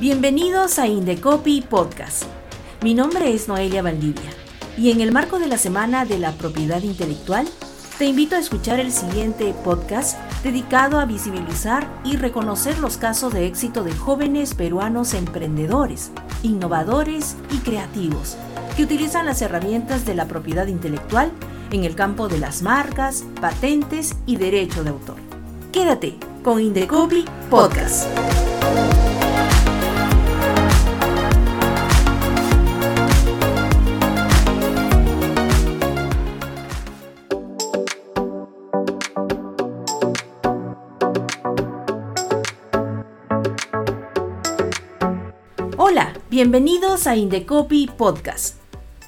Bienvenidos a Indecopy Podcast. Mi nombre es Noelia Valdivia y en el marco de la Semana de la Propiedad Intelectual, te invito a escuchar el siguiente podcast dedicado a visibilizar y reconocer los casos de éxito de jóvenes peruanos emprendedores, innovadores y creativos que utilizan las herramientas de la propiedad intelectual en el campo de las marcas, patentes y derecho de autor. Quédate con Indecopy Podcast. Hola, bienvenidos a Indecopy Podcast.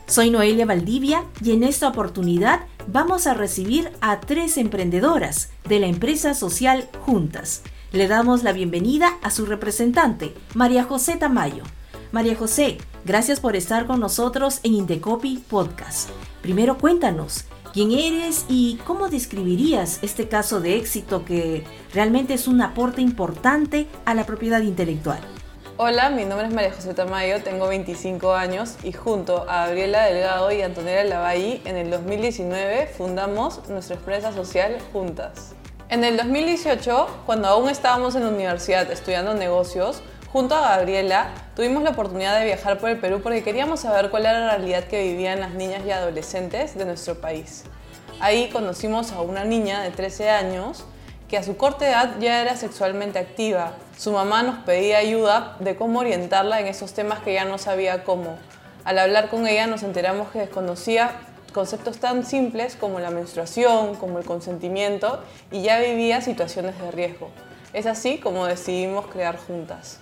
Soy Noelia Valdivia y en esta oportunidad vamos a recibir a tres emprendedoras de la empresa social Juntas. Le damos la bienvenida a su representante, María José Tamayo. María José, gracias por estar con nosotros en Indecopy Podcast. Primero cuéntanos, ¿quién eres y cómo describirías este caso de éxito que realmente es un aporte importante a la propiedad intelectual? Hola, mi nombre es María José Tamayo, tengo 25 años y junto a Gabriela Delgado y Antonella Lavalle en el 2019 fundamos nuestra empresa social Juntas. En el 2018, cuando aún estábamos en la universidad estudiando negocios, junto a Gabriela tuvimos la oportunidad de viajar por el Perú porque queríamos saber cuál era la realidad que vivían las niñas y adolescentes de nuestro país. Ahí conocimos a una niña de 13 años que a su corta edad ya era sexualmente activa. Su mamá nos pedía ayuda de cómo orientarla en esos temas que ya no sabía cómo. Al hablar con ella nos enteramos que desconocía conceptos tan simples como la menstruación, como el consentimiento y ya vivía situaciones de riesgo. Es así como decidimos crear Juntas.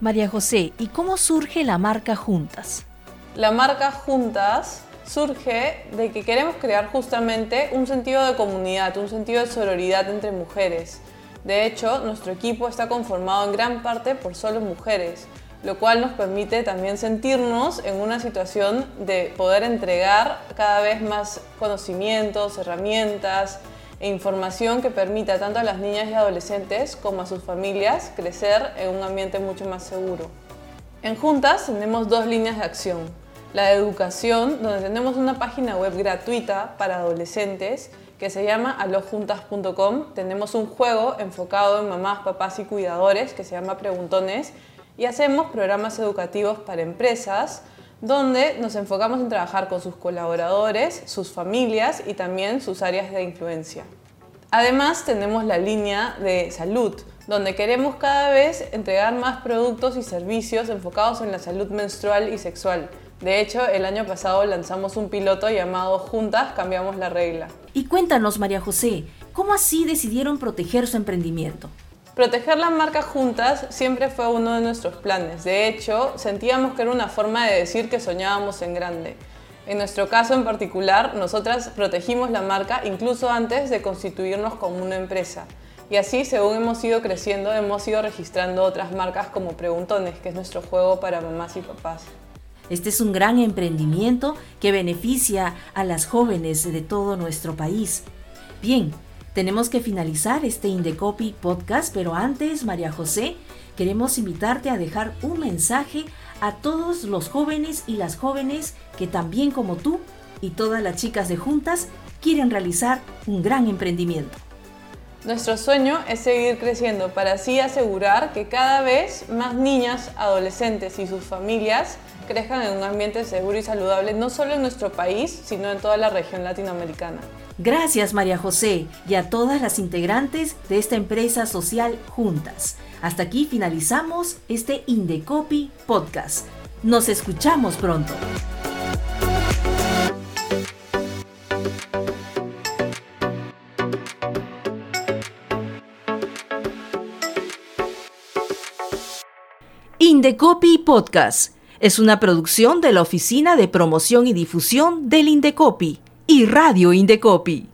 María José, ¿y cómo surge la marca Juntas? La marca Juntas surge de que queremos crear justamente un sentido de comunidad, un sentido de sororidad entre mujeres. De hecho, nuestro equipo está conformado en gran parte por solo mujeres, lo cual nos permite también sentirnos en una situación de poder entregar cada vez más conocimientos, herramientas e información que permita tanto a las niñas y adolescentes como a sus familias crecer en un ambiente mucho más seguro. En Juntas tenemos dos líneas de acción la educación, donde tenemos una página web gratuita para adolescentes que se llama alojuntas.com. Tenemos un juego enfocado en mamás, papás y cuidadores que se llama Preguntones y hacemos programas educativos para empresas donde nos enfocamos en trabajar con sus colaboradores, sus familias y también sus áreas de influencia. Además tenemos la línea de salud, donde queremos cada vez entregar más productos y servicios enfocados en la salud menstrual y sexual, de hecho, el año pasado lanzamos un piloto llamado Juntas Cambiamos la Regla. Y cuéntanos, María José, ¿cómo así decidieron proteger su emprendimiento? Proteger la marca juntas siempre fue uno de nuestros planes. De hecho, sentíamos que era una forma de decir que soñábamos en grande. En nuestro caso en particular, nosotras protegimos la marca incluso antes de constituirnos como una empresa. Y así, según hemos ido creciendo, hemos ido registrando otras marcas como Preguntones, que es nuestro juego para mamás y papás. Este es un gran emprendimiento que beneficia a las jóvenes de todo nuestro país. Bien, tenemos que finalizar este Indecopy podcast, pero antes, María José, queremos invitarte a dejar un mensaje a todos los jóvenes y las jóvenes que también como tú y todas las chicas de juntas quieren realizar un gran emprendimiento. Nuestro sueño es seguir creciendo para así asegurar que cada vez más niñas, adolescentes y sus familias crezcan en un ambiente seguro y saludable, no solo en nuestro país, sino en toda la región latinoamericana. Gracias María José y a todas las integrantes de esta empresa social juntas. Hasta aquí finalizamos este Indecopy Podcast. Nos escuchamos pronto. Indecopy Podcast es una producción de la Oficina de Promoción y Difusión del Indecopi y Radio Indecopi.